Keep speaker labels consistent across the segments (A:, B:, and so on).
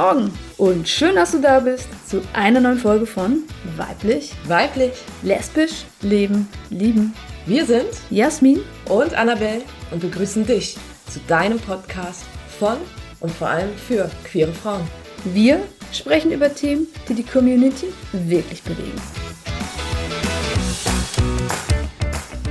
A: Morgen und schön, dass du da bist zu einer neuen Folge von Weiblich,
B: Weiblich,
A: Lesbisch, Leben, Lieben.
B: Wir sind
A: Jasmin
B: und Annabelle und begrüßen dich zu deinem Podcast von und vor allem für queere Frauen.
A: Wir sprechen über Themen, die die Community wirklich bewegen.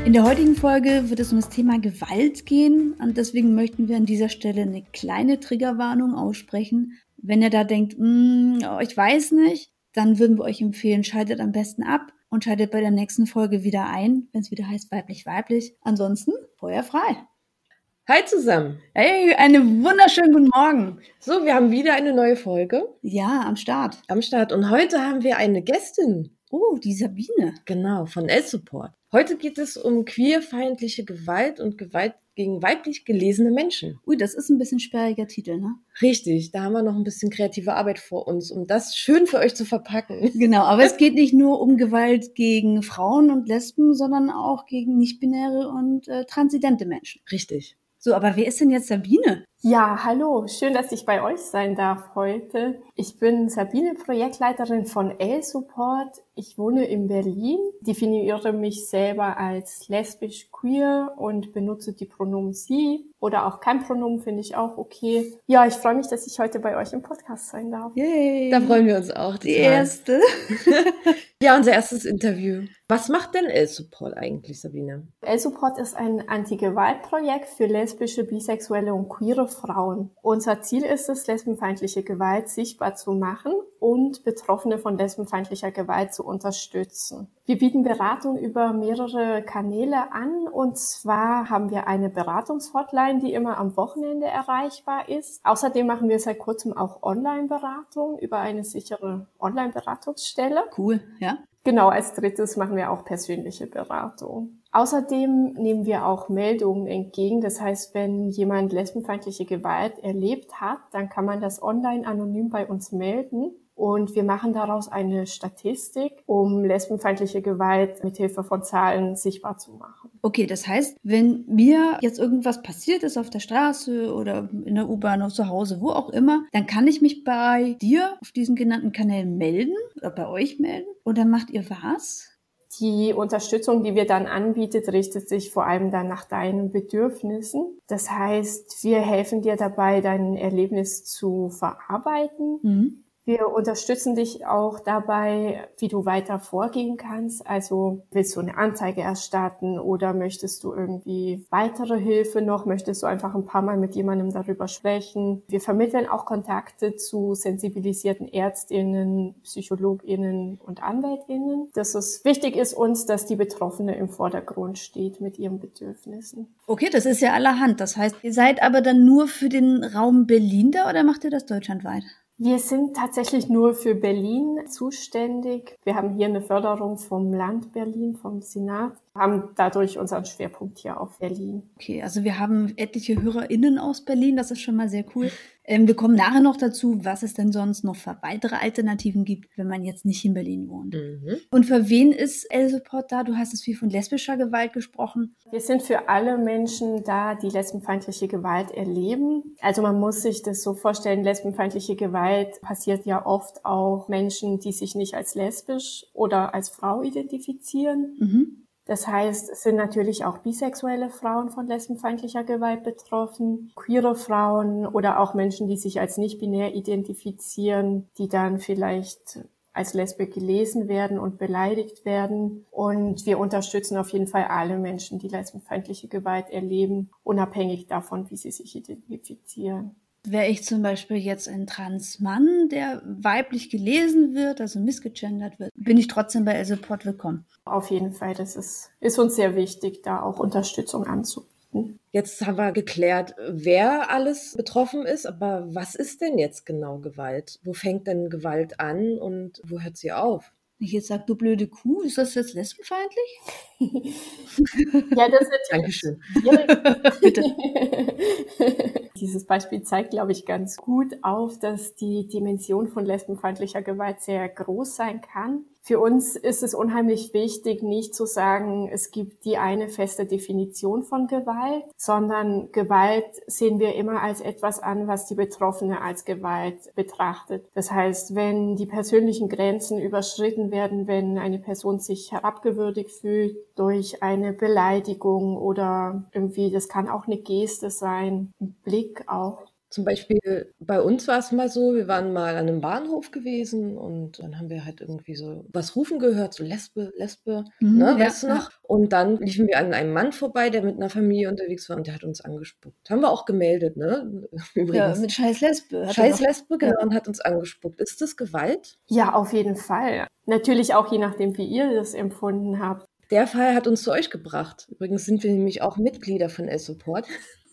A: In der heutigen Folge wird es um das Thema Gewalt gehen und deswegen möchten wir an dieser Stelle eine kleine Triggerwarnung aussprechen. Wenn ihr da denkt, mm, oh, ich weiß nicht, dann würden wir euch empfehlen, schaltet am besten ab und schaltet bei der nächsten Folge wieder ein, wenn es wieder heißt weiblich weiblich. Ansonsten Feuer frei.
B: Hi zusammen.
A: Hey, einen wunderschönen guten Morgen.
B: So, wir haben wieder eine neue Folge.
A: Ja, am Start.
B: Am Start. Und heute haben wir eine Gästin.
A: Oh, die Sabine.
B: Genau, von L-Support. Heute geht es um queerfeindliche Gewalt und Gewalt gegen weiblich gelesene Menschen.
A: Ui, das ist ein bisschen sperriger Titel, ne?
B: Richtig, da haben wir noch ein bisschen kreative Arbeit vor uns, um das schön für euch zu verpacken.
A: Genau, aber es geht nicht nur um Gewalt gegen Frauen und Lesben, sondern auch gegen nicht-binäre und äh, transidente Menschen.
B: Richtig.
A: So, aber wer ist denn jetzt Sabine?
C: Ja, hallo, schön, dass ich bei euch sein darf heute. Ich bin Sabine, Projektleiterin von L-Support. Ich wohne in Berlin, definiere mich selber als lesbisch queer und benutze die Pronomen sie oder auch kein Pronomen finde ich auch okay. Ja, ich freue mich, dass ich heute bei euch im Podcast sein darf.
B: Yay. Da freuen wir uns auch.
A: Die erste.
B: ja, unser erstes Interview. Was macht denn L-Support eigentlich, Sabine?
C: L-Support ist ein Anti-Gewalt-Projekt für lesbische, bisexuelle und queere Frauen. Unser Ziel ist es, lesbenfeindliche Gewalt sichtbar zu machen und Betroffene von lesbenfeindlicher Gewalt zu unterstützen. Wir bieten Beratung über mehrere Kanäle an und zwar haben wir eine Beratungshotline, die immer am Wochenende erreichbar ist. Außerdem machen wir seit kurzem auch Online-Beratung über eine sichere Online-Beratungsstelle.
A: Cool, ja.
C: Genau, als drittes machen wir auch persönliche Beratung. Außerdem nehmen wir auch Meldungen entgegen. Das heißt, wenn jemand lesbenfeindliche Gewalt erlebt hat, dann kann man das online anonym bei uns melden. Und wir machen daraus eine Statistik, um lesbenfeindliche Gewalt mit Hilfe von Zahlen sichtbar zu machen.
A: Okay, das heißt, wenn mir jetzt irgendwas passiert ist auf der Straße oder in der U-Bahn oder zu Hause, wo auch immer, dann kann ich mich bei dir auf diesen genannten Kanälen melden oder bei euch melden. Und dann macht ihr was?
C: Die Unterstützung, die wir dann anbietet, richtet sich vor allem dann nach deinen Bedürfnissen. Das heißt, wir helfen dir dabei, dein Erlebnis zu verarbeiten. Mhm. Wir unterstützen dich auch dabei, wie du weiter vorgehen kannst. Also willst du eine Anzeige erstatten oder möchtest du irgendwie weitere Hilfe noch? Möchtest du einfach ein paar Mal mit jemandem darüber sprechen? Wir vermitteln auch Kontakte zu sensibilisierten Ärztinnen, Psychologinnen und Anwältinnen. Dass es wichtig ist uns, dass die Betroffene im Vordergrund steht mit ihren Bedürfnissen.
A: Okay, das ist ja allerhand. Das heißt, ihr seid aber dann nur für den Raum Berlin da oder macht ihr das deutschlandweit?
C: Wir sind tatsächlich nur für Berlin zuständig. Wir haben hier eine Förderung vom Land Berlin, vom Senat haben dadurch unseren Schwerpunkt hier auf Berlin.
A: Okay, also wir haben etliche HörerInnen aus Berlin, das ist schon mal sehr cool. Ähm, wir kommen nachher noch dazu, was es denn sonst noch für weitere Alternativen gibt, wenn man jetzt nicht in Berlin wohnt. Mhm. Und für wen ist L-Support da? Du hast es viel von lesbischer Gewalt gesprochen.
C: Wir sind für alle Menschen da, die lesbenfeindliche Gewalt erleben. Also man muss sich das so vorstellen, lesbenfeindliche Gewalt passiert ja oft auch Menschen, die sich nicht als lesbisch oder als Frau identifizieren. Mhm. Das heißt, es sind natürlich auch bisexuelle Frauen von lesbenfeindlicher Gewalt betroffen, queere Frauen oder auch Menschen, die sich als nicht binär identifizieren, die dann vielleicht als Lesbe gelesen werden und beleidigt werden. Und wir unterstützen auf jeden Fall alle Menschen, die lesbenfeindliche Gewalt erleben, unabhängig davon, wie sie sich identifizieren.
A: Wäre ich zum Beispiel jetzt ein Transmann, der weiblich gelesen wird, also missgegendert wird, bin ich trotzdem bei Support willkommen.
C: Auf jeden Fall, das ist, ist uns sehr wichtig, da auch Unterstützung anzubieten.
B: Jetzt haben wir geklärt, wer alles betroffen ist, aber was ist denn jetzt genau Gewalt? Wo fängt denn Gewalt an und wo hört sie auf?
A: Ich jetzt sage, du blöde Kuh, ist das jetzt lesbenfeindlich?
C: ja, das ist
B: Dankeschön.
A: Bitte.
C: Dieses Beispiel zeigt, glaube ich, ganz gut auf, dass die Dimension von lesbenfeindlicher Gewalt sehr groß sein kann. Für uns ist es unheimlich wichtig, nicht zu sagen, es gibt die eine feste Definition von Gewalt, sondern Gewalt sehen wir immer als etwas an, was die Betroffene als Gewalt betrachtet. Das heißt, wenn die persönlichen Grenzen überschritten werden, wenn eine Person sich herabgewürdigt fühlt durch eine Beleidigung oder irgendwie, das kann auch eine Geste sein, ein Blick auch,
B: zum Beispiel bei uns war es mal so, wir waren mal an einem Bahnhof gewesen und dann haben wir halt irgendwie so was rufen gehört, so Lesbe, Lesbe,
A: Mhm,
B: ne,
A: ja,
B: weißt du noch? Und dann liefen wir an einem Mann vorbei, der mit einer Familie unterwegs war und der hat uns angespuckt. Haben wir auch gemeldet, ne?
A: Ja,
B: Übrigens.
A: mit scheiß Lesbe.
B: Scheiß Lesbe, genau, und hat uns angespuckt. Ist das Gewalt?
C: Ja, auf jeden Fall. Natürlich auch je nachdem, wie ihr das empfunden habt.
B: Der Fall hat uns zu euch gebracht. Übrigens sind wir nämlich auch Mitglieder von S-Support.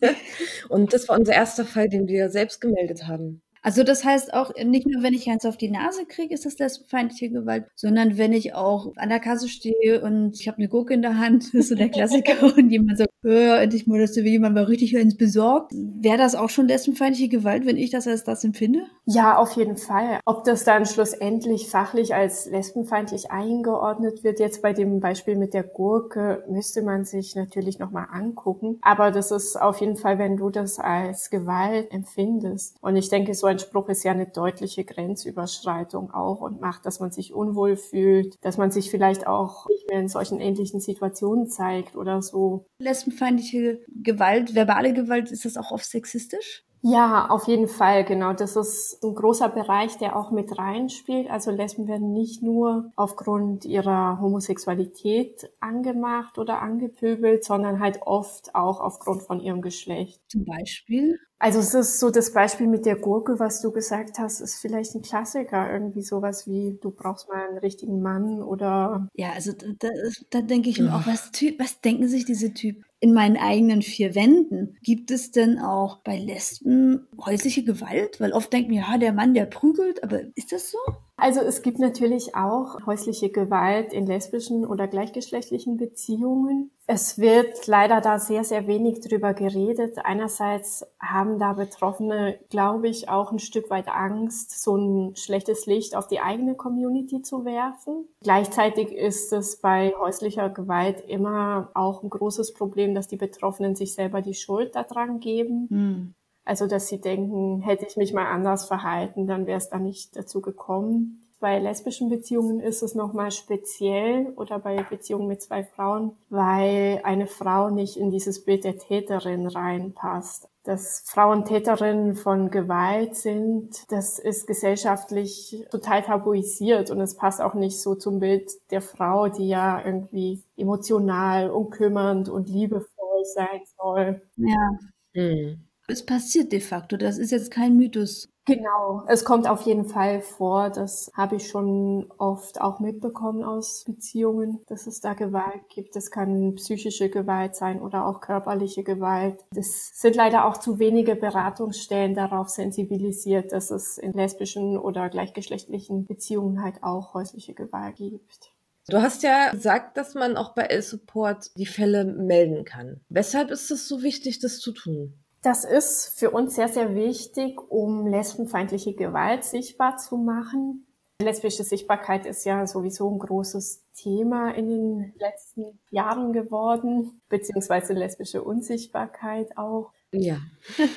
B: und das war unser erster Fall, den wir selbst gemeldet haben.
A: Also das heißt auch, nicht nur, wenn ich eins auf die Nase kriege, ist das lesbenfeindliche Gewalt, sondern wenn ich auch an der Kasse stehe und ich habe eine Gurke in der Hand, das ist so der Klassiker, und jemand sagt, hör, endlich mal, dass du jemand mal richtig eins besorgt. Wäre das auch schon lesbenfeindliche Gewalt, wenn ich das als das empfinde?
C: Ja, auf jeden Fall. Ob das dann schlussendlich fachlich als lesbenfeindlich eingeordnet wird, jetzt bei dem Beispiel mit der Gurke, müsste man sich natürlich nochmal angucken. Aber das ist auf jeden Fall, wenn du das als Gewalt empfindest. Und ich denke, so ein Spruch ist ja eine deutliche Grenzüberschreitung auch und macht, dass man sich unwohl fühlt, dass man sich vielleicht auch nicht mehr in solchen ähnlichen Situationen zeigt oder so.
A: Lesbenfeindliche Gewalt, verbale Gewalt, ist das auch oft sexistisch?
C: Ja, auf jeden Fall, genau. Das ist ein großer Bereich, der auch mit reinspielt. Also Lesben werden nicht nur aufgrund ihrer Homosexualität angemacht oder angepöbelt, sondern halt oft auch aufgrund von ihrem Geschlecht.
A: Zum Beispiel?
C: Also es ist so das Beispiel mit der Gurke, was du gesagt hast, ist vielleicht ein Klassiker. Irgendwie sowas wie, du brauchst mal einen richtigen Mann oder
A: Ja, also da, da, da denke ich mir auch, was, was denken sich diese Typen? In meinen eigenen vier Wänden gibt es denn auch bei Lesben häusliche Gewalt? Weil oft denkt man, ja, der Mann, der prügelt, aber ist das so?
C: Also es gibt natürlich auch häusliche Gewalt in lesbischen oder gleichgeschlechtlichen Beziehungen. Es wird leider da sehr, sehr wenig drüber geredet. Einerseits haben da Betroffene, glaube ich, auch ein Stück weit Angst, so ein schlechtes Licht auf die eigene Community zu werfen. Gleichzeitig ist es bei häuslicher Gewalt immer auch ein großes Problem, dass die Betroffenen sich selber die Schuld daran geben.
A: Hm.
C: Also, dass sie denken, hätte ich mich mal anders verhalten, dann wäre es da nicht dazu gekommen. Bei lesbischen Beziehungen ist es nochmal speziell oder bei Beziehungen mit zwei Frauen, weil eine Frau nicht in dieses Bild der Täterin reinpasst. Dass Frauen Täterinnen von Gewalt sind, das ist gesellschaftlich total tabuisiert und es passt auch nicht so zum Bild der Frau, die ja irgendwie emotional und kümmernd und liebevoll sein soll.
A: Ja,
B: Hm.
A: Es passiert de facto. Das ist jetzt kein Mythos.
C: Genau, es kommt auf jeden Fall vor. Das habe ich schon oft auch mitbekommen aus Beziehungen, dass es da Gewalt gibt. Das kann psychische Gewalt sein oder auch körperliche Gewalt. Es sind leider auch zu wenige Beratungsstellen darauf sensibilisiert, dass es in lesbischen oder gleichgeschlechtlichen Beziehungen halt auch häusliche Gewalt gibt.
B: Du hast ja gesagt, dass man auch bei L-Support die Fälle melden kann. Weshalb ist es so wichtig, das zu tun?
C: Das ist für uns sehr, sehr wichtig, um lesbenfeindliche Gewalt sichtbar zu machen. Lesbische Sichtbarkeit ist ja sowieso ein großes Thema in den letzten Jahren geworden, beziehungsweise lesbische Unsichtbarkeit auch.
B: Ja.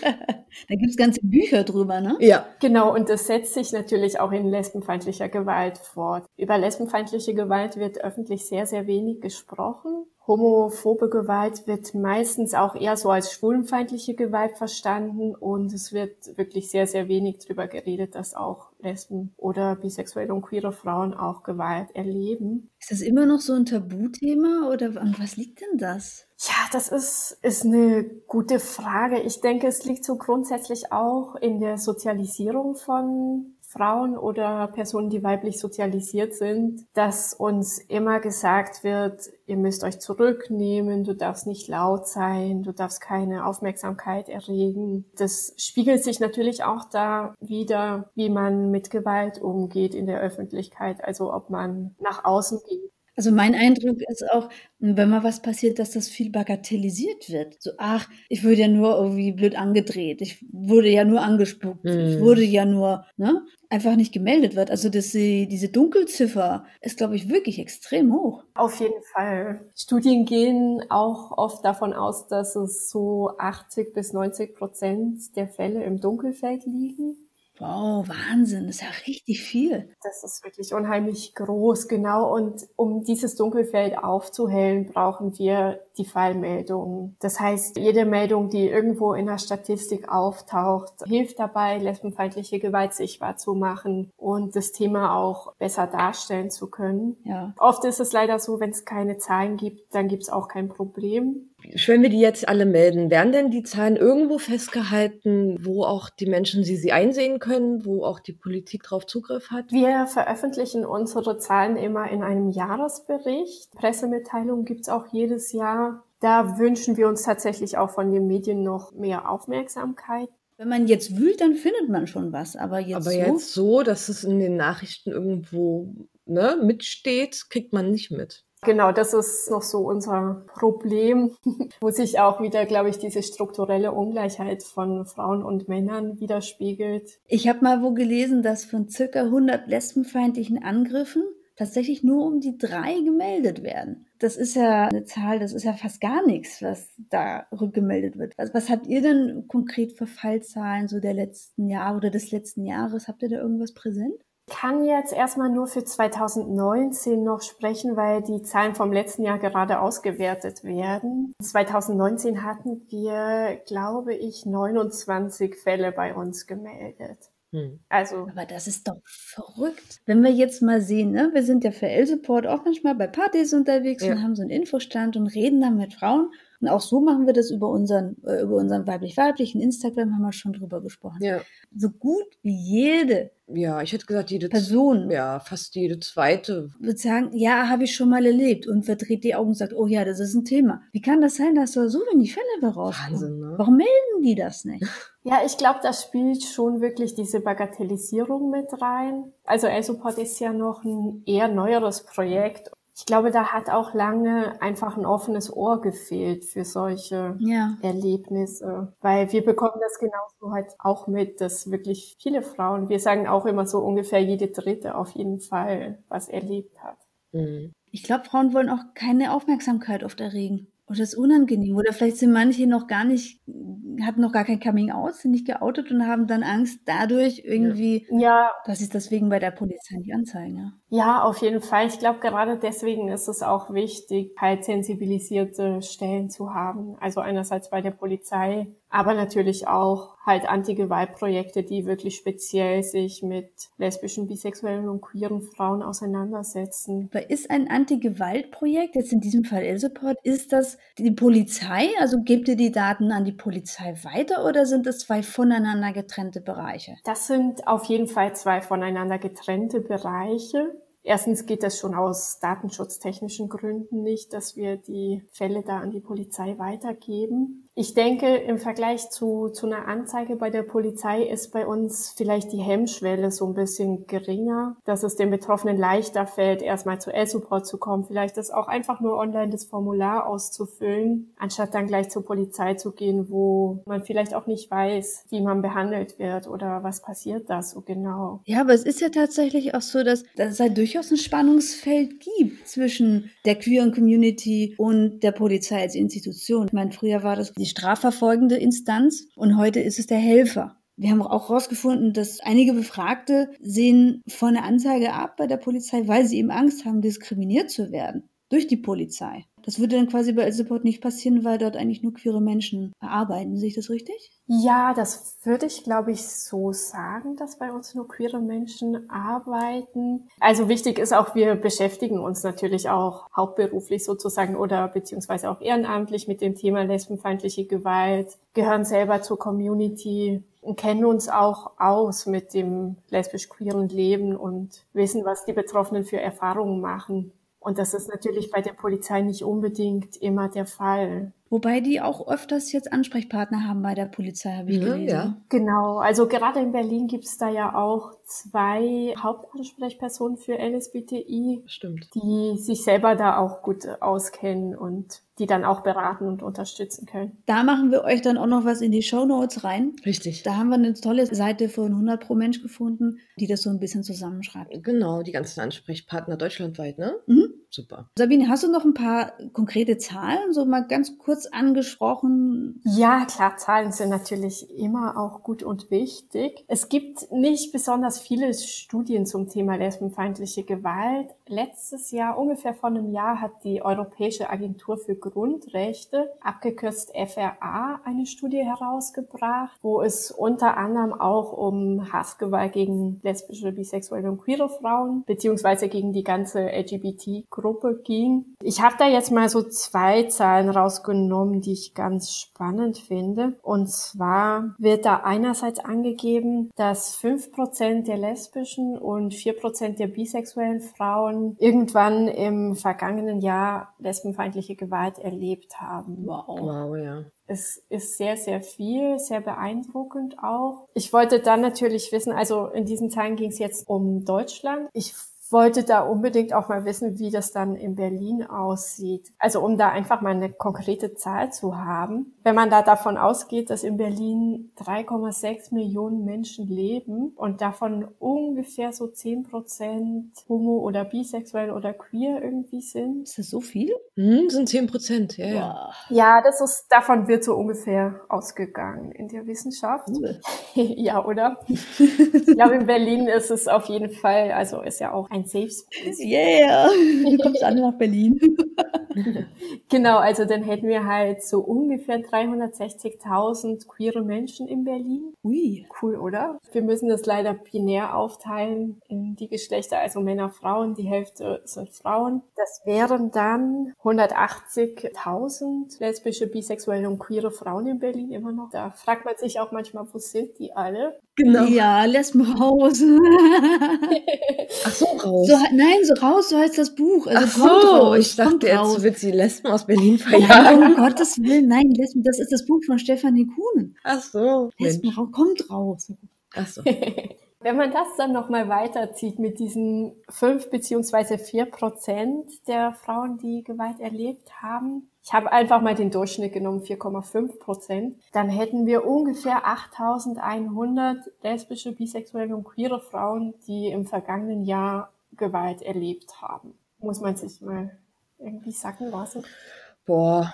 A: Da gibt es ganze Bücher drüber, ne?
B: Ja.
C: Genau, und das setzt sich natürlich auch in lesbenfeindlicher Gewalt fort. Über lesbenfeindliche Gewalt wird öffentlich sehr, sehr wenig gesprochen. Homophobe Gewalt wird meistens auch eher so als schwulenfeindliche Gewalt verstanden und es wird wirklich sehr, sehr wenig drüber geredet, dass auch Lesben oder bisexuelle und queere Frauen auch Gewalt erleben.
A: Ist das immer noch so ein Tabuthema oder an was liegt denn das?
C: Ja, das ist, ist eine gute Frage. Ich denke, es liegt so grundsätzlich auch in der Sozialisierung von Frauen oder Personen, die weiblich sozialisiert sind, dass uns immer gesagt wird, ihr müsst euch zurücknehmen, du darfst nicht laut sein, du darfst keine Aufmerksamkeit erregen. Das spiegelt sich natürlich auch da wieder, wie man mit Gewalt umgeht in der Öffentlichkeit, also ob man nach außen geht.
A: Also mein Eindruck ist auch, wenn mal was passiert, dass das viel bagatellisiert wird. So, ach, ich wurde ja nur irgendwie blöd angedreht, ich wurde ja nur angespuckt, hm. ich wurde ja nur, ne? Einfach nicht gemeldet wird. Also dass sie, diese Dunkelziffer ist, glaube ich, wirklich extrem hoch.
C: Auf jeden Fall. Studien gehen auch oft davon aus, dass es so 80 bis 90 Prozent der Fälle im Dunkelfeld liegen.
A: Wow, Wahnsinn, das ist ja richtig viel.
C: Das ist wirklich unheimlich groß, genau. Und um dieses Dunkelfeld aufzuhellen, brauchen wir die Fallmeldung. Das heißt, jede Meldung, die irgendwo in der Statistik auftaucht, hilft dabei, lesbenfeindliche Gewalt sichtbar zu machen und das Thema auch besser darstellen zu können. Ja. Oft ist es leider so, wenn es keine Zahlen gibt, dann gibt es auch kein Problem.
B: Wenn wir die jetzt alle melden, werden denn die Zahlen irgendwo festgehalten, wo auch die Menschen sie, sie einsehen können, wo auch die Politik darauf Zugriff hat?
C: Wir veröffentlichen unsere Zahlen immer in einem Jahresbericht. Pressemitteilungen gibt es auch jedes Jahr. Da wünschen wir uns tatsächlich auch von den Medien noch mehr Aufmerksamkeit.
A: Wenn man jetzt wühlt, dann findet man schon was. Aber jetzt,
B: aber
A: so?
B: jetzt so, dass es in den Nachrichten irgendwo ne, mitsteht, kriegt man nicht mit.
C: Genau, das ist noch so unser Problem, wo sich auch wieder, glaube ich, diese strukturelle Ungleichheit von Frauen und Männern widerspiegelt.
A: Ich habe mal wo gelesen, dass von circa 100 lesbenfeindlichen Angriffen tatsächlich nur um die drei gemeldet werden. Das ist ja eine Zahl, das ist ja fast gar nichts, was da rückgemeldet wird. Was, was habt ihr denn konkret für Fallzahlen so der letzten Jahre oder des letzten Jahres? Habt ihr da irgendwas präsent?
C: Kann jetzt erstmal nur für 2019 noch sprechen, weil die Zahlen vom letzten Jahr gerade ausgewertet werden. 2019 hatten wir, glaube ich, 29 Fälle bei uns gemeldet.
A: Hm. Also, aber das ist doch verrückt. Wenn wir jetzt mal sehen, ne, wir sind ja für L-Support auch manchmal bei Partys unterwegs ja. und haben so einen Infostand und reden dann mit Frauen. Und auch so machen wir das über unseren, äh, über unseren weiblich-weiblichen Instagram, haben wir schon drüber gesprochen. Ja. So gut wie jede
B: ja, ich hätte gesagt, jede
A: Person.
B: Ja, fast jede zweite.
A: Würde sagen, ja, habe ich schon mal erlebt und verdreht die Augen und sagt, oh ja, das ist ein Thema. Wie kann das sein, dass da so wenig Fälle rauskommen? Wahnsinn, ne? Warum melden die das nicht?
C: Ja, ich glaube, das spielt schon wirklich diese Bagatellisierung mit rein. Also ESOPOD ist ja noch ein eher neueres Projekt ich glaube, da hat auch lange einfach ein offenes Ohr gefehlt für solche ja. Erlebnisse, weil wir bekommen das genauso halt auch mit, dass wirklich viele Frauen, wir sagen auch immer so ungefähr jede Dritte auf jeden Fall was erlebt hat.
A: Mhm. Ich glaube, Frauen wollen auch keine Aufmerksamkeit oft erregen. Oder ist unangenehm. Oder vielleicht sind manche noch gar nicht, hatten noch gar kein Coming Out, sind nicht geoutet und haben dann Angst dadurch irgendwie, ja. dass sie deswegen bei der Polizei nicht anzeigen. Ja,
C: ja auf jeden Fall. Ich glaube, gerade deswegen ist es auch wichtig, halt sensibilisierte Stellen zu haben. Also einerseits bei der Polizei, aber natürlich auch halt Anti-Gewalt-Projekte, die wirklich speziell sich mit lesbischen, bisexuellen und queeren Frauen auseinandersetzen.
A: Aber ist ein Anti-Gewalt-Projekt, jetzt in diesem Fall L-Support, ist das die Polizei? Also gebt ihr die Daten an die Polizei weiter oder sind das zwei voneinander getrennte Bereiche?
C: Das sind auf jeden Fall zwei voneinander getrennte Bereiche. Erstens geht das schon aus datenschutztechnischen Gründen nicht, dass wir die Fälle da an die Polizei weitergeben. Ich denke, im Vergleich zu, zu einer Anzeige bei der Polizei ist bei uns vielleicht die Hemmschwelle so ein bisschen geringer, dass es den Betroffenen leichter fällt, erstmal zu L-Support zu kommen, vielleicht das auch einfach nur online das Formular auszufüllen, anstatt dann gleich zur Polizei zu gehen, wo man vielleicht auch nicht weiß, wie man behandelt wird oder was passiert da so genau.
A: Ja, aber es ist ja tatsächlich auch so, dass, dass es halt durchaus ein Spannungsfeld gibt zwischen der queeren Community und der Polizei als Institution. Ich meine, früher war das die strafverfolgende Instanz und heute ist es der Helfer. Wir haben auch herausgefunden, dass einige Befragte sehen von der Anzeige ab bei der Polizei, weil sie eben Angst haben, diskriminiert zu werden durch die Polizei. Das würde dann quasi bei El-Support nicht passieren, weil dort eigentlich nur queere Menschen arbeiten. Sehe ich das richtig?
C: Ja, das würde ich, glaube ich, so sagen, dass bei uns nur queere Menschen arbeiten. Also wichtig ist auch, wir beschäftigen uns natürlich auch hauptberuflich sozusagen oder beziehungsweise auch ehrenamtlich mit dem Thema lesbenfeindliche Gewalt, gehören selber zur Community und kennen uns auch aus mit dem lesbisch-queeren Leben und wissen, was die Betroffenen für Erfahrungen machen. Und das ist natürlich bei der Polizei nicht unbedingt immer der Fall.
A: Wobei die auch öfters jetzt Ansprechpartner haben bei der Polizei, habe ich
B: Ja,
A: gelesen.
B: ja.
C: Genau, also gerade in Berlin gibt es da ja auch zwei Hauptansprechpersonen für LSBTI,
B: Stimmt.
C: die sich selber da auch gut auskennen und die dann auch beraten und unterstützen können.
A: Da machen wir euch dann auch noch was in die Show Notes rein.
B: Richtig.
A: Da haben wir eine tolle Seite von 100 pro Mensch gefunden, die das so ein bisschen zusammenschreibt.
B: Genau, die ganzen Ansprechpartner deutschlandweit, ne?
A: Mhm.
B: Super.
A: Sabine, hast du noch ein paar konkrete Zahlen, so mal ganz kurz angesprochen?
C: Ja, klar, Zahlen sind natürlich immer auch gut und wichtig. Es gibt nicht besonders viele Studien zum Thema lesbenfeindliche Gewalt. Letztes Jahr, ungefähr vor einem Jahr, hat die Europäische Agentur für Grundrechte, abgekürzt FRA, eine Studie herausgebracht, wo es unter anderem auch um Hassgewalt gegen lesbische, bisexuelle und queere Frauen beziehungsweise gegen die ganze LGBT-Gruppe ging. Ich habe da jetzt mal so zwei Zahlen rausgenommen, die ich ganz spannend finde. Und zwar wird da einerseits angegeben, dass fünf Prozent der lesbischen und vier Prozent der bisexuellen Frauen irgendwann im vergangenen Jahr lesbenfeindliche Gewalt erlebt haben.
A: Wow.
B: Wow, ja.
C: Es ist sehr, sehr viel, sehr beeindruckend auch. Ich wollte dann natürlich wissen, also in diesen Zahlen ging es jetzt um Deutschland. Ich wollte da unbedingt auch mal wissen, wie das dann in Berlin aussieht. Also um da einfach mal eine konkrete Zahl zu haben. Wenn man da davon ausgeht, dass in Berlin 3,6 Millionen Menschen leben und davon ungefähr so 10 Prozent homo- oder bisexuell oder queer irgendwie sind.
A: Ist das so viel?
B: Hm, sind 10 Prozent, ja, ja.
C: Ja, das ist, davon wird so ungefähr ausgegangen in der Wissenschaft.
A: Cool.
C: ja, oder? Ich glaube, in Berlin ist es auf jeden Fall, also ist ja auch ein Safe Space.
A: Yeah, du kommst alle nach Berlin.
C: Genau, also dann hätten wir halt so ungefähr 360.000 queere Menschen in Berlin.
A: Ui.
C: Cool, oder? Wir müssen das leider binär aufteilen in die Geschlechter, also Männer, Frauen. Die Hälfte sind Frauen. Das wären dann 180.000 lesbische, bisexuelle und queere Frauen in Berlin immer noch. Da fragt man sich auch manchmal, wo sind die alle?
B: Genau.
A: Ja, lässt mal raus.
B: Ach so, raus.
A: so, nein, so raus, so heißt das Buch. Also
B: Ach so,
A: raus,
B: ich dachte, jetzt
A: raus.
B: wird sie Lesben aus Berlin verjagen.
A: um Gottes Willen, nein, Lesben, das ist das Buch von Stefanie Kuhn.
B: Ach so.
A: Lesben, raus, kommt raus.
B: Ach so.
C: Wenn man das dann nochmal weiterzieht mit diesen fünf beziehungsweise vier Prozent der Frauen, die Gewalt erlebt haben, ich habe einfach mal den Durchschnitt genommen, 4,5 Prozent, dann hätten wir ungefähr 8100 lesbische, bisexuelle und queere Frauen, die im vergangenen Jahr Gewalt erlebt haben. Muss man sich mal irgendwie sacken lassen.
B: Boah,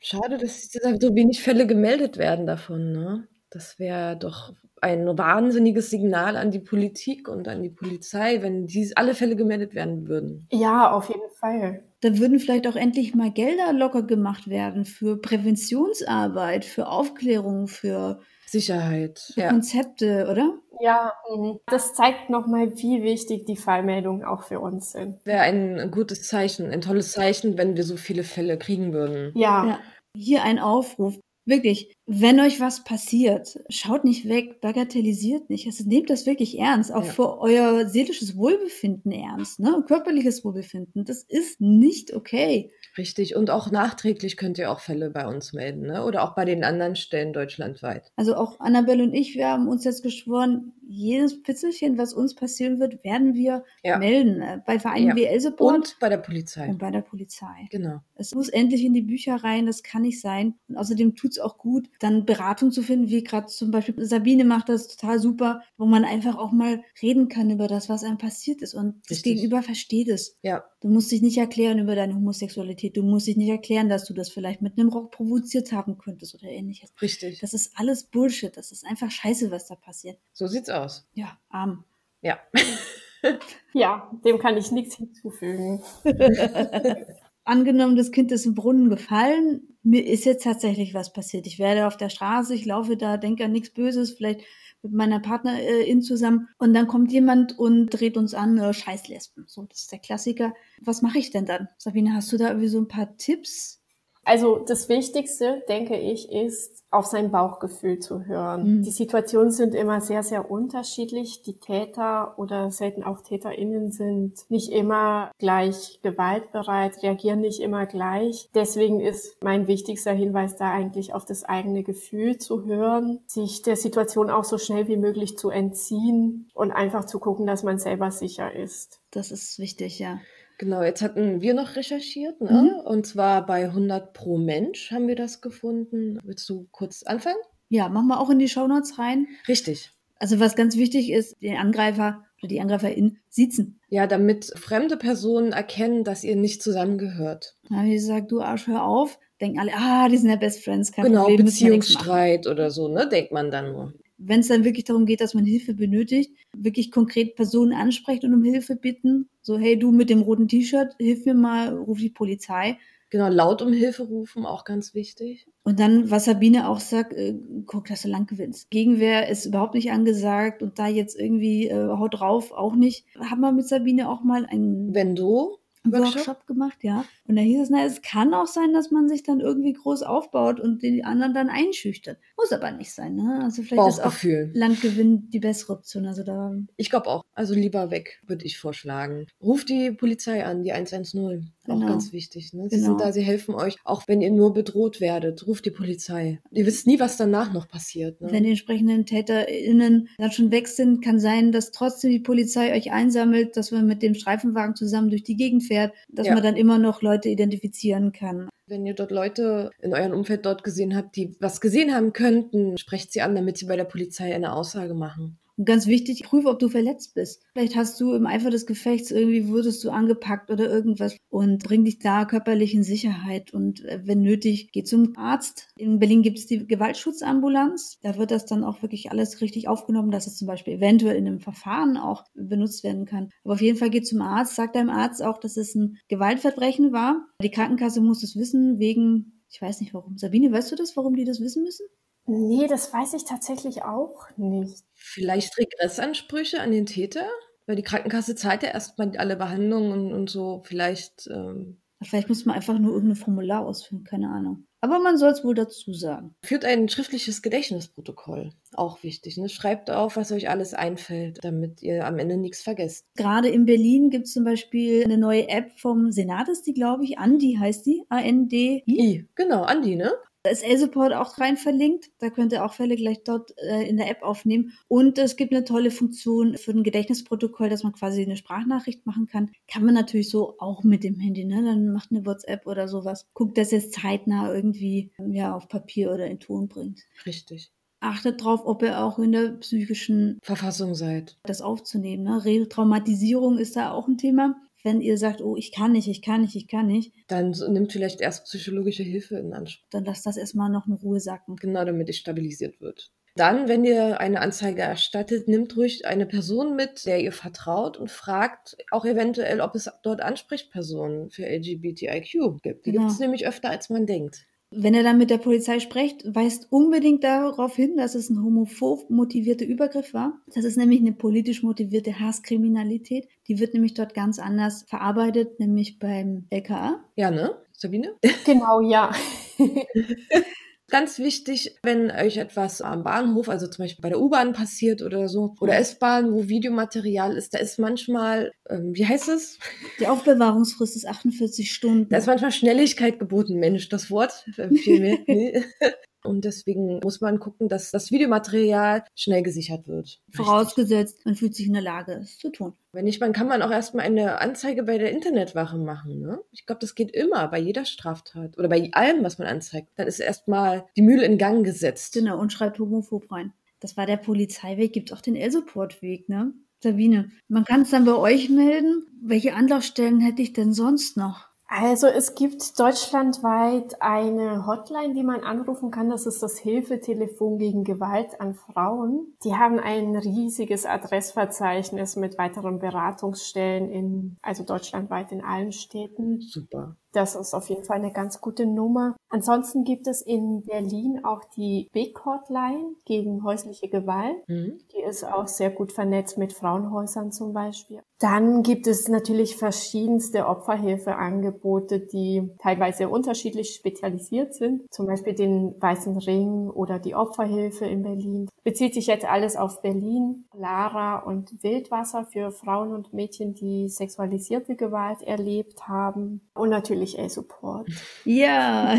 B: schade, dass so wenig Fälle gemeldet werden davon, ne? Das wäre doch ein wahnsinniges Signal an die Politik und an die Polizei, wenn dies alle Fälle gemeldet werden würden.
C: Ja, auf jeden Fall.
A: Da würden vielleicht auch endlich mal Gelder locker gemacht werden für Präventionsarbeit, für Aufklärung, für,
B: Sicherheit.
A: für
B: Ja.
A: Konzepte, oder?
C: Ja, mhm. das zeigt nochmal, wie wichtig die Fallmeldungen auch für uns sind.
B: Wäre ein gutes Zeichen, ein tolles Zeichen, wenn wir so viele Fälle kriegen würden.
C: Ja,
A: Ja. Hier ein Aufruf. Wirklich, wenn euch was passiert, schaut nicht weg, bagatellisiert nicht. Also nehmt das wirklich ernst, auch
B: Ja.
A: für euer seelisches Wohlbefinden ernst, ne? Körperliches Wohlbefinden. Das ist nicht okay.
B: Richtig. Und auch nachträglich könnt ihr auch Fälle bei uns melden, ne? Oder auch bei den anderen Stellen deutschlandweit.
A: Also auch Annabelle und ich, wir haben uns jetzt geschworen, jedes Pitzelchen, was uns passieren wird, werden wir
B: Ja.
A: melden. Bei Vereinen
B: Ja.
A: wie Elseport
B: Und bei der Polizei.
A: und bei der Polizei.
B: Genau.
A: Es muss endlich in die Bücher rein, das kann nicht sein. Und außerdem tut's auch gut, dann Beratung zu finden, wie gerade zum Beispiel Sabine macht das total super, wo man einfach auch mal reden kann über das, was einem passiert ist. Und das
B: Richtig.
A: Gegenüber versteht es.
B: Ja.
A: Du musst dich nicht erklären über deine Homosexualität. Du musst dich nicht erklären, dass du das vielleicht mit einem Rock provoziert haben könntest oder ähnliches.
B: Richtig.
A: Das ist alles Bullshit. Das ist einfach scheiße, was da passiert.
B: So sieht's aus.
A: Ja, arm.
B: Ja.
C: ja, dem kann ich nichts hinzufügen.
A: Angenommen, das Kind ist im Brunnen gefallen, mir ist jetzt tatsächlich was passiert. Ich werde auf der Straße, ich laufe da, denke an nichts Böses, vielleicht mit meiner Partnerin zusammen und dann kommt jemand und dreht uns an, äh, scheiß Lesben. So, das ist der Klassiker. Was mache ich denn dann? Sabine, hast du da irgendwie so ein paar Tipps?
C: Also das Wichtigste, denke ich, ist, auf sein Bauchgefühl zu hören. Mhm. Die Situationen sind immer sehr, sehr unterschiedlich. Die Täter oder selten auch TäterInnen sind nicht immer gleich gewaltbereit, reagieren nicht immer gleich. Deswegen ist mein wichtigster Hinweis da eigentlich auf das eigene Gefühl zu hören, sich der Situation auch so schnell wie möglich zu entziehen und einfach zu gucken, dass man selber sicher ist.
A: Das ist wichtig, ja.
B: Genau, jetzt hatten wir noch recherchiert, ne? Mhm. und zwar bei 100 pro Mensch haben wir das gefunden. Willst du kurz anfangen?
A: Ja, machen wir auch in die Shownotes rein.
B: Richtig.
A: Also was ganz wichtig ist, den Angreifer oder die Angreiferin sitzen.
B: Ja, damit fremde Personen erkennen, dass ihr nicht zusammengehört.
A: Ja, wie gesagt, du Arsch, hör auf, denken alle, ah, die sind ja Best Friends,
B: kein genau, Problem. Beziehungsstreit oder so, ne, denkt man dann nur
A: wenn es dann wirklich darum geht, dass man Hilfe benötigt, wirklich konkret Personen ansprechen und um Hilfe bitten. So, hey, du mit dem roten T-Shirt, hilf mir mal, ruf die Polizei.
B: Genau, laut um Hilfe rufen, auch ganz wichtig.
A: Und dann, was Sabine auch sagt, äh, guck, dass du lang gewinnst. Gegenwehr ist überhaupt nicht angesagt und da jetzt irgendwie äh, haut drauf auch nicht. Haben wir mit Sabine auch mal ein
B: Wenn du
A: Workshop? Workshop gemacht, ja. Und da hieß es, na, es kann auch sein, dass man sich dann irgendwie groß aufbaut und die anderen dann einschüchtert. Muss aber nicht sein, ne? Also vielleicht ist auch Landgewinn die bessere Option. Also da.
B: Ich glaube auch. Also lieber weg, würde ich vorschlagen. Ruft die Polizei an, die 110. Genau. Auch ganz wichtig. Ne? Sie genau. sind da, sie helfen euch, auch wenn ihr nur bedroht werdet. Ruft die Polizei. Ihr wisst nie, was danach noch passiert. Ne?
A: Wenn die entsprechenden TäterInnen dann schon weg sind, kann sein, dass trotzdem die Polizei euch einsammelt, dass man mit dem Streifenwagen zusammen durch die Gegend fährt, dass ja. man dann immer noch Leute identifizieren kann.
B: Wenn ihr dort Leute in eurem Umfeld dort gesehen habt, die was gesehen haben könnten, sprecht sie an, damit sie bei der Polizei eine Aussage machen.
A: Und ganz wichtig, prüfe, ob du verletzt bist. Vielleicht hast du im Eifer des Gefechts irgendwie wurdest du angepackt oder irgendwas und bring dich da körperlich in Sicherheit. Und äh, wenn nötig, geh zum Arzt. In Berlin gibt es die Gewaltschutzambulanz. Da wird das dann auch wirklich alles richtig aufgenommen, dass es zum Beispiel eventuell in einem Verfahren auch benutzt werden kann. Aber auf jeden Fall geh zum Arzt, sag deinem Arzt auch, dass es ein Gewaltverbrechen war. Die Krankenkasse muss es wissen, wegen, ich weiß nicht warum. Sabine, weißt du das, warum die das wissen müssen?
C: Nee, das weiß ich tatsächlich auch nicht.
B: Vielleicht Regressansprüche an den Täter? Weil die Krankenkasse zahlt ja erstmal alle Behandlungen und, und so. Vielleicht. Ähm
A: Vielleicht muss man einfach nur irgendein Formular ausfüllen, keine Ahnung. Aber man soll es wohl dazu sagen.
B: Führt ein schriftliches Gedächtnisprotokoll. Auch wichtig. Ne? Schreibt auf, was euch alles einfällt, damit ihr am Ende nichts vergesst.
A: Gerade in Berlin gibt es zum Beispiel eine neue App vom Senat, ist die, glaube ich. Andi heißt die. A-N-D-I.
B: Genau, Andi, ne?
A: Da ist L-Support auch rein verlinkt. Da könnt ihr auch Fälle gleich dort äh, in der App aufnehmen. Und es gibt eine tolle Funktion für ein Gedächtnisprotokoll, dass man quasi eine Sprachnachricht machen kann. Kann man natürlich so auch mit dem Handy, ne? Dann macht eine WhatsApp oder sowas. Guckt, dass es zeitnah irgendwie ja, auf Papier oder in Ton bringt.
B: Richtig
A: achtet drauf, ob ihr auch in der psychischen
B: Verfassung seid.
A: Das aufzunehmen. Ne? Retraumatisierung ist da auch ein Thema wenn ihr sagt, oh, ich kann nicht, ich kann nicht, ich kann nicht.
B: Dann nimmt vielleicht erst psychologische Hilfe in Anspruch.
A: Dann lasst das erstmal noch in Ruhe sacken.
B: Genau, damit es stabilisiert wird. Dann, wenn ihr eine Anzeige erstattet, nimmt ruhig eine Person mit, der ihr vertraut und fragt auch eventuell, ob es dort Ansprechpersonen für LGBTIQ gibt. Die genau. gibt es nämlich öfter, als man denkt.
A: Wenn er dann mit der Polizei spricht, weist unbedingt darauf hin, dass es ein homophob motivierter Übergriff war. Das ist nämlich eine politisch motivierte Hasskriminalität. Die wird nämlich dort ganz anders verarbeitet, nämlich beim LKA.
B: Ja, ne? Sabine?
C: Genau, ja.
B: Ganz wichtig, wenn euch etwas am Bahnhof, also zum Beispiel bei der U-Bahn passiert oder so, oder S-Bahn, wo Videomaterial ist, da ist manchmal, ähm, wie heißt es?
A: Die Aufbewahrungsfrist ist 48 Stunden.
B: Da ist manchmal Schnelligkeit geboten, Mensch, das Wort. Äh, viel mehr. Und deswegen muss man gucken, dass das Videomaterial schnell gesichert wird.
A: Vorausgesetzt, man fühlt sich in der Lage, es zu tun.
B: Wenn nicht, man kann man auch erstmal eine Anzeige bei der Internetwache machen. Ne? Ich glaube, das geht immer bei jeder Straftat oder bei allem, was man anzeigt. Dann ist erstmal die Mühle in Gang gesetzt.
A: Genau, und schreibt homophob rein. Das war der Polizeiweg, gibt auch den L-Support-Weg, ne? Sabine, man kann es dann bei euch melden. Welche Anlaufstellen hätte ich denn sonst noch?
C: Also es gibt deutschlandweit eine Hotline, die man anrufen kann. Das ist das Hilfetelefon gegen Gewalt an Frauen. Die haben ein riesiges Adressverzeichnis mit weiteren Beratungsstellen in, also deutschlandweit in allen Städten.
B: Super.
C: Das ist auf jeden Fall eine ganz gute Nummer. Ansonsten gibt es in Berlin auch die Big Hotline gegen häusliche Gewalt. Mhm. Die ist auch sehr gut vernetzt mit Frauenhäusern zum Beispiel. Dann gibt es natürlich verschiedenste Opferhilfeangebote, die teilweise unterschiedlich spezialisiert sind. Zum Beispiel den Weißen Ring oder die Opferhilfe in Berlin. Bezieht sich jetzt alles auf Berlin, Lara und Wildwasser für Frauen und Mädchen, die sexualisierte Gewalt erlebt haben. Und natürlich A-Support.
A: Ja.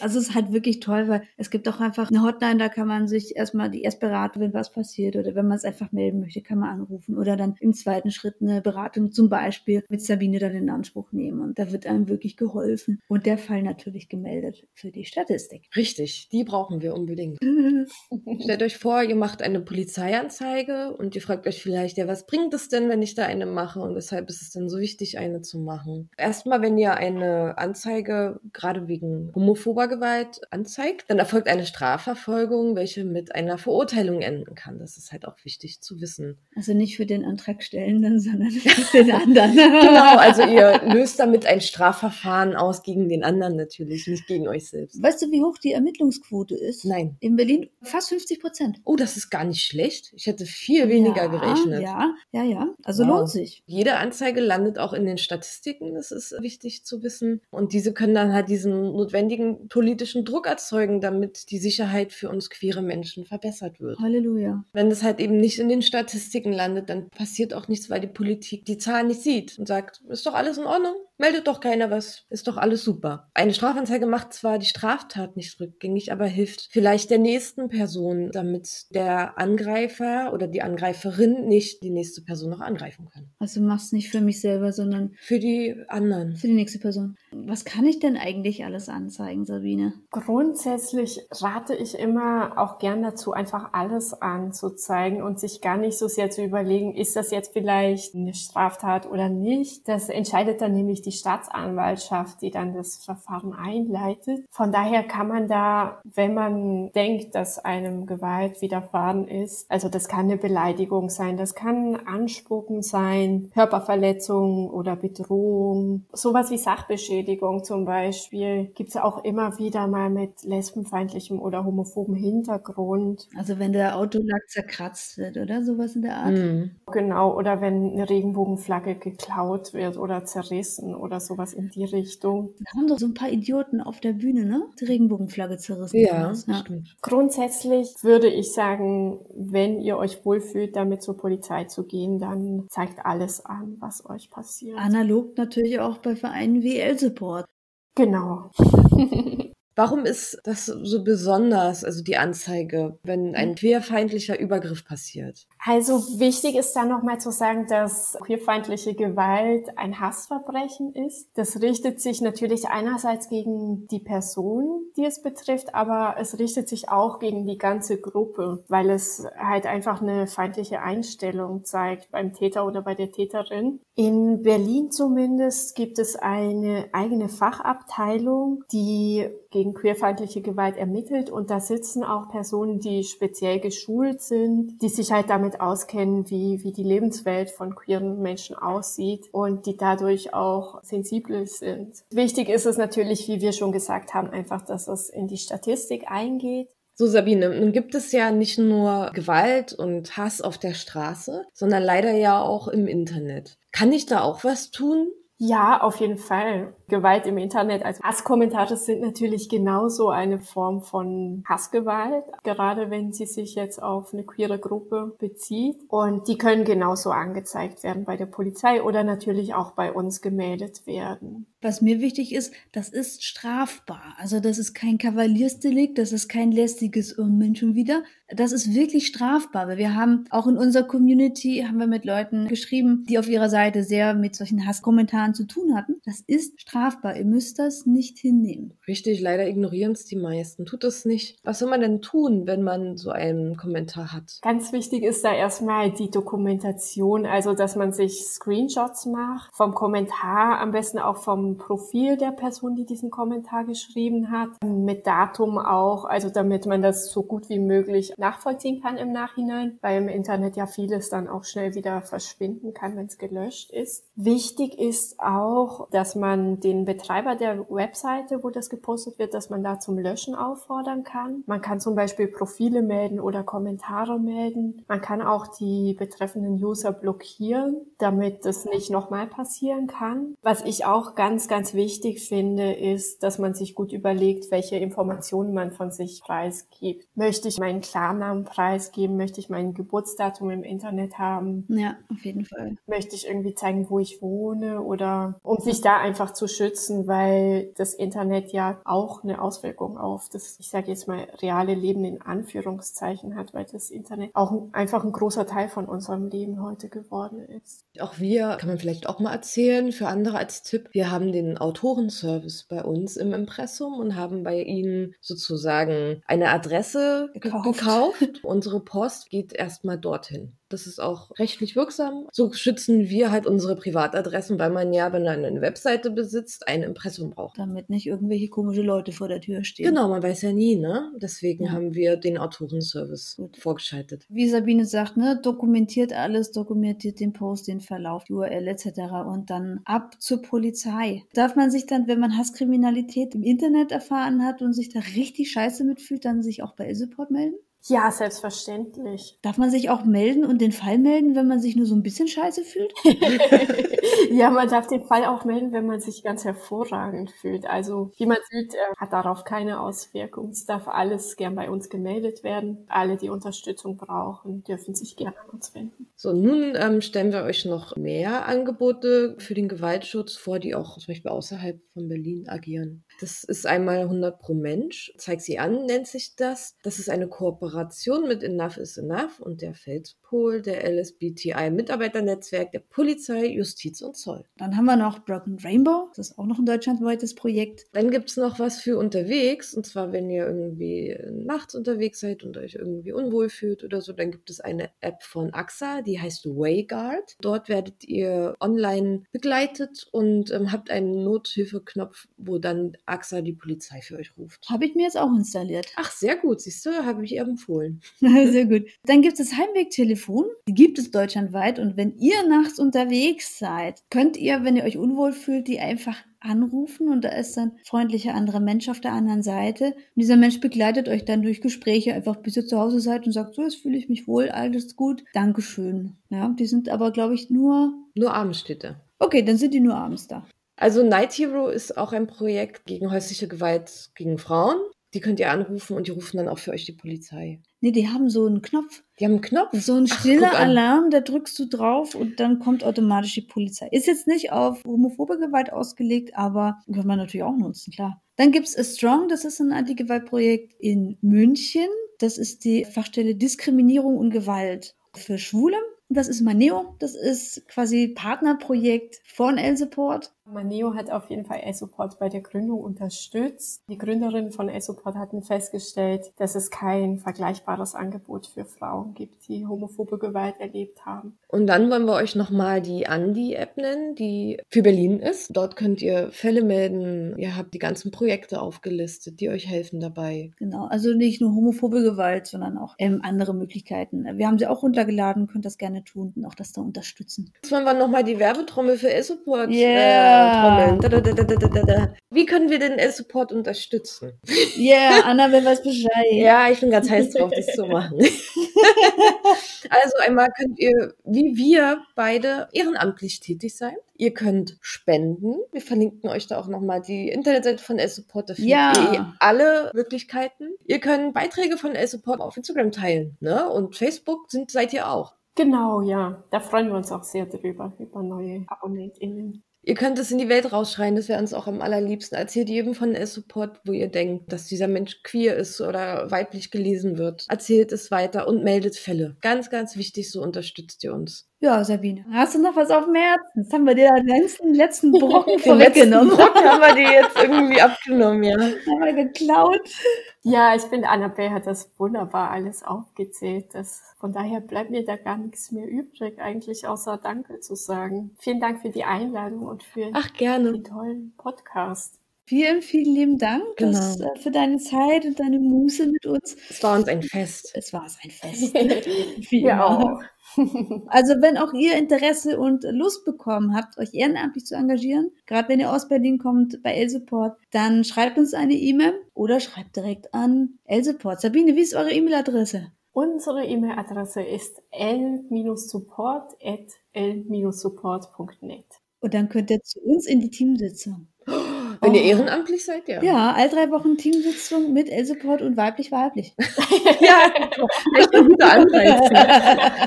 A: also es ist halt wirklich toll, weil es gibt auch einfach eine Hotline, da kann man sich erstmal die erst beraten, wenn was passiert oder wenn man es einfach melden möchte, kann man anrufen oder dann im zweiten Schritt eine Beratung zum Beispiel mit Sabine dann in Anspruch nehmen. Und da wird einem wirklich geholfen. Und der Fall natürlich gemeldet für die Statistik.
B: Richtig, die brauchen wir unbedingt. Stellt euch vor, ihr macht eine Polizeianzeige und ihr fragt euch vielleicht, ja, was bringt es denn, wenn ich da eine mache und weshalb ist es denn so wichtig, eine zu machen? Erstmal, wenn ihr eine Anzeige gerade wegen homophober Gewalt anzeigt, dann erfolgt eine Strafverfolgung, welche mit einer Verurteilung enden kann. Das ist halt auch wichtig zu wissen.
A: Also nicht für den Antragstellenden, sondern für den anderen.
B: genau, also ihr löst damit ein Strafverfahren aus gegen den anderen natürlich, nicht gegen euch selbst.
A: Weißt du, wie hoch die Ermittlungsquote ist?
B: Nein.
A: In Berlin fast 50 Prozent.
B: Oh, das ist gar nicht schlecht. Ich hätte viel weniger
A: ja,
B: gerechnet.
A: Ja, ja, ja. Also wow. lohnt sich.
B: Jede Anzeige landet auch in den Statistiken. Das ist wichtig zu wissen. Und diese können dann halt diesen notwendigen politischen Druck erzeugen, damit die Sicherheit für uns queere Menschen verbessert wird.
A: Halleluja.
B: Wenn das halt eben nicht in den Statistiken landet, dann passiert auch nichts, weil die Politik die Zahlen nicht sieht und sagt, ist doch alles in Ordnung, meldet doch keiner was, ist doch alles super. Eine Strafanzeige macht zwar die Straftat nicht rückgängig, aber hilft vielleicht der nächsten Person, damit der Angreifer oder die Angreiferin nicht die nächste Person noch angreifen kann.
A: Also machst nicht für mich selber, sondern
B: für die anderen.
A: Für die nächste Person. Was kann ich denn eigentlich alles anzeigen, Sabine?
C: Grundsätzlich rate ich immer auch gern dazu, einfach alles anzuzeigen und sich gar nicht so sehr zu überlegen, ist das jetzt vielleicht eine Straftat oder nicht. Das entscheidet dann nämlich die Staatsanwaltschaft, die dann das Verfahren einleitet. Von daher kann man da, wenn man denkt, dass einem Gewalt widerfahren ist, also das kann eine Beleidigung sein, das kann Anspucken sein, Körperverletzung oder Bedrohung, sowas wie Sachbeschädigung zum Beispiel, gibt es auch immer wieder mal mit lesbenfeindlichem oder homophoben Hintergrund.
A: Also wenn der Autolack zerkratzt wird oder sowas in der Art. Mhm.
C: Genau, oder wenn eine Regenbogenflagge geklaut wird oder zerrissen oder sowas in die Richtung.
A: Da haben doch so ein paar Idioten auf der Bühne, ne? Die Regenbogenflagge zerrissen.
B: Ja, ja. stimmt.
C: Grundsätzlich würde ich sagen, wenn ihr euch wohlfühlt, damit zur Polizei zu gehen, dann zeigt alles an, was euch passiert.
A: Analog natürlich auch bei Vereinen wie L-Support.
C: Genau.
B: Warum ist das so besonders, also die Anzeige, wenn ein queerfeindlicher Übergriff passiert?
C: Also wichtig ist da nochmal zu sagen, dass queerfeindliche Gewalt ein Hassverbrechen ist. Das richtet sich natürlich einerseits gegen die Person, die es betrifft, aber es richtet sich auch gegen die ganze Gruppe, weil es halt einfach eine feindliche Einstellung zeigt beim Täter oder bei der Täterin. In Berlin zumindest gibt es eine eigene Fachabteilung, die gegen queerfeindliche Gewalt ermittelt. Und da sitzen auch Personen, die speziell geschult sind, die sich halt damit auskennen, wie, wie die Lebenswelt von queeren Menschen aussieht und die dadurch auch sensibel sind. Wichtig ist es natürlich, wie wir schon gesagt haben, einfach, dass es in die Statistik eingeht.
B: So, Sabine, nun gibt es ja nicht nur Gewalt und Hass auf der Straße, sondern leider ja auch im Internet. Kann ich da auch was tun?
C: Ja, auf jeden Fall. Gewalt im Internet. Also Hasskommentare sind natürlich genauso eine Form von Hassgewalt, gerade wenn sie sich jetzt auf eine queere Gruppe bezieht. Und die können genauso angezeigt werden bei der Polizei oder natürlich auch bei uns gemeldet werden.
A: Was mir wichtig ist, das ist strafbar. Also das ist kein Kavaliersdelikt, das ist kein lästiges Oh Mensch schon wieder. Das ist wirklich strafbar. Weil wir haben auch in unserer Community, haben wir mit Leuten geschrieben, die auf ihrer Seite sehr mit solchen Hasskommentaren zu tun hatten. Das ist strafbar strafbar. Ihr müsst das nicht hinnehmen.
B: Richtig, leider ignorieren es die meisten. Tut es nicht. Was soll man denn tun, wenn man so einen Kommentar hat?
C: Ganz wichtig ist da erstmal die Dokumentation, also dass man sich Screenshots macht vom Kommentar, am besten auch vom Profil der Person, die diesen Kommentar geschrieben hat, mit Datum auch, also damit man das so gut wie möglich nachvollziehen kann im Nachhinein, weil im Internet ja vieles dann auch schnell wieder verschwinden kann, wenn es gelöscht ist. Wichtig ist auch, dass man den Betreiber der Webseite, wo das gepostet wird, dass man da zum Löschen auffordern kann. Man kann zum Beispiel Profile melden oder Kommentare melden. Man kann auch die betreffenden User blockieren, damit das nicht nochmal passieren kann. Was ich auch ganz, ganz wichtig finde, ist, dass man sich gut überlegt, welche Informationen man von sich preisgibt. Möchte ich meinen Klarnamen preisgeben? Möchte ich mein Geburtsdatum im Internet haben?
A: Ja, auf jeden Fall.
C: Möchte ich irgendwie zeigen, wo ich wohne oder um sich da einfach zu schützen, weil das Internet ja auch eine Auswirkung auf das, ich sage jetzt mal, reale Leben in Anführungszeichen hat, weil das Internet auch einfach ein großer Teil von unserem Leben heute geworden ist.
B: Auch wir, kann man vielleicht auch mal erzählen, für andere als Tipp, wir haben den Autorenservice bei uns im Impressum und haben bei ihnen sozusagen eine Adresse gekauft. gekauft. Unsere Post geht erstmal dorthin. Das ist auch rechtlich wirksam. So schützen wir halt unsere Privatadressen, weil man ja, wenn man eine Webseite besitzt, ein Impressum braucht.
A: Damit nicht irgendwelche komische Leute vor der Tür stehen.
B: Genau, man weiß ja nie, ne? Deswegen ja. haben wir den Autorenservice Gut. vorgeschaltet.
A: Wie Sabine sagt, ne, dokumentiert alles, dokumentiert den Post, den Verlauf, die URL etc. und dann ab zur Polizei. Darf man sich dann, wenn man Hasskriminalität im Internet erfahren hat und sich da richtig scheiße mitfühlt, dann sich auch bei Support melden?
C: Ja, selbstverständlich.
A: Darf man sich auch melden und den Fall melden, wenn man sich nur so ein bisschen scheiße fühlt?
C: ja, man darf den Fall auch melden, wenn man sich ganz hervorragend fühlt. Also, wie man sieht, äh, hat darauf keine Auswirkung. Es darf alles gern bei uns gemeldet werden. Alle, die Unterstützung brauchen, dürfen sich gerne an uns wenden.
B: So, nun ähm, stellen wir euch noch mehr Angebote für den Gewaltschutz vor, die auch zum Beispiel außerhalb von Berlin agieren. Das ist einmal 100 pro Mensch. Zeig sie an, nennt sich das. Das ist eine Kooperation mit Enough is Enough und der Feldpol, der LSBTI Mitarbeiternetzwerk, der Polizei, Justiz und Zoll.
A: Dann haben wir noch Broken Rainbow. Das ist auch noch ein deutschlandweites Projekt.
B: Dann gibt es noch was für unterwegs. Und zwar, wenn ihr irgendwie nachts unterwegs seid und euch irgendwie unwohl fühlt oder so, dann gibt es eine App von AXA, die heißt Wayguard. Dort werdet ihr online begleitet und ähm, habt einen Nothilfeknopf, wo dann AXA die Polizei für euch ruft.
A: Habe ich mir jetzt auch installiert.
B: Ach, sehr gut. Siehst du, habe ich ihr empfohlen.
A: sehr gut. Dann gibt es das Heimwegtelefon. Die gibt es deutschlandweit. Und wenn ihr nachts unterwegs seid, könnt ihr, wenn ihr euch unwohl fühlt, die einfach anrufen und da ist dann freundlicher anderer Mensch auf der anderen Seite. Und dieser Mensch begleitet euch dann durch Gespräche einfach bis ihr zu Hause seid und sagt, so, jetzt fühle ich mich wohl, alles gut, Dankeschön. Ja, die sind aber, glaube ich, nur...
B: Nur abends steht da.
A: Okay, dann sind die nur abends da.
B: Also Night Hero ist auch ein Projekt gegen häusliche Gewalt gegen Frauen. Die könnt ihr anrufen und die rufen dann auch für euch die Polizei.
A: Nee, die haben so einen Knopf.
B: Die haben einen Knopf?
A: So ein stiller Alarm, da drückst du drauf und dann kommt automatisch die Polizei. Ist jetzt nicht auf homophobe Gewalt ausgelegt, aber kann man natürlich auch nutzen, klar. Dann gibt's A Strong, das ist ein Antigewaltprojekt in München. Das ist die Fachstelle Diskriminierung und Gewalt für Schwule. Das ist Maneo, das ist quasi Partnerprojekt von L-Support.
C: Maneo hat auf jeden Fall E-Support bei der Gründung unterstützt. Die Gründerinnen von E-Support hatten festgestellt, dass es kein vergleichbares Angebot für Frauen gibt, die homophobe Gewalt erlebt haben.
B: Und dann wollen wir euch nochmal die Andi-App nennen, die für Berlin ist. Dort könnt ihr Fälle melden. Ihr habt die ganzen Projekte aufgelistet, die euch helfen dabei.
A: Genau, also nicht nur homophobe Gewalt, sondern auch ähm, andere Möglichkeiten. Wir haben sie auch runtergeladen, könnt das gerne tun und auch das da unterstützen.
B: Jetzt wollen wir nochmal die Werbetrommel für E-Support. Yeah. Äh, Trommeln. Wie können wir den L-Support unterstützen?
A: Ja, yeah, Anna will was Bescheid.
B: ja, ich bin ganz heiß drauf, das zu machen. also einmal könnt ihr, wie wir beide, ehrenamtlich tätig sein. Ihr könnt spenden. Wir verlinken euch da auch nochmal die Internetseite von L-Support. Da findet ja. ihr alle Möglichkeiten. Ihr könnt Beiträge von L-Support auf Instagram teilen. Ne? Und Facebook sind, seid ihr auch.
C: Genau, ja. Da freuen wir uns auch sehr drüber, über neue AbonnentInnen.
B: Ihr könnt es in die Welt rausschreien, das wäre uns auch am allerliebsten. Erzählt jedem von S-Support, wo ihr denkt, dass dieser Mensch queer ist oder weiblich gelesen wird. Erzählt es weiter und meldet Fälle. Ganz, ganz wichtig, so unterstützt ihr uns.
A: Ja, Sabine, hast du noch was auf dem Herzen? Jetzt haben wir dir den letzten, letzten Brocken
B: Den letzten
A: vorweggenommen.
B: Brocken haben wir dir jetzt irgendwie abgenommen, ja.
A: haben wir geklaut.
C: Ja, ich finde, Annabelle hat das wunderbar alles aufgezählt. Das, von daher bleibt mir da gar nichts mehr übrig, eigentlich außer Danke zu sagen. Vielen Dank für die Einladung und für
B: Ach, gerne.
C: den tollen Podcast.
A: Vielen, vielen lieben Dank
B: Genau.
A: dass, äh, für deine Zeit und deine Muße mit uns.
B: Es war uns ein Fest.
A: Es war ein Fest.
C: Wir auch.
A: Also wenn auch ihr Interesse und Lust bekommen habt, euch ehrenamtlich zu engagieren, gerade wenn ihr aus Berlin kommt bei Elseport, dann schreibt uns eine E-Mail oder schreibt direkt an Elseport. Sabine, wie ist eure E-Mail-Adresse?
C: Unsere E-Mail-Adresse ist l-support.l-support.net.
A: Und dann könnt ihr zu uns in die Teamsitzung.
B: Wenn ihr
A: Oh.
B: ehrenamtlich seid, ja.
A: Ja, all drei Wochen Teamsitzung mit Elseport und weiblich-weiblich.
B: Ja, vielleicht ein guter Anreiz.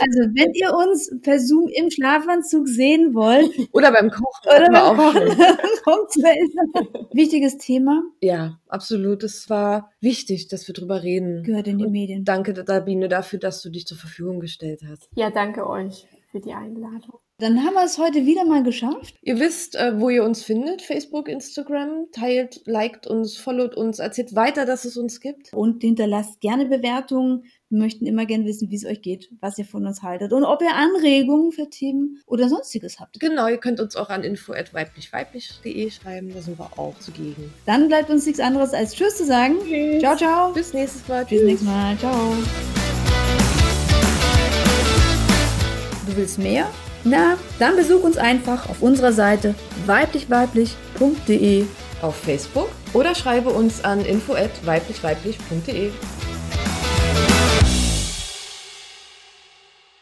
A: Also wenn ihr uns per Zoom im Schlafanzug sehen wollt
B: Oder beim Kochen.
A: oder beim
B: auch
A: Kochen,
B: schon.
A: kommt zu. Wichtiges Thema,
B: Ja, absolut. Es war wichtig, dass wir drüber reden.
A: gehört in die Medien.
B: Danke, Sabine, dafür, dass du dich zur Verfügung gestellt hast.
C: Ja, danke euch für die Einladung.
A: Dann haben wir es heute wieder mal geschafft.
B: Ihr wisst, äh, wo ihr uns findet. Facebook, Instagram. Teilt, liked uns, followt uns, erzählt weiter, dass es uns gibt.
A: und hinterlasst gerne Bewertungen. Wir möchten immer gerne wissen, wie es euch geht, was ihr von uns haltet und ob ihr Anregungen für Themen oder sonstiges habt.
B: Genau, ihr könnt uns auch an info.weiblichweiblich.de schreiben. Da sind wir auch zugegen.
A: Dann bleibt uns nichts anderes als Tschüss zu sagen.
B: Tschüss.
A: Ciao, ciao.
B: Bis nächstes Mal.
A: Bis nächstes Mal. Ciao. Du willst mehr? Na, dann besuch uns einfach auf unserer Seite weiblichweiblich.de.
B: Auf Facebook oder schreibe uns an info.weiblichweiblich.de.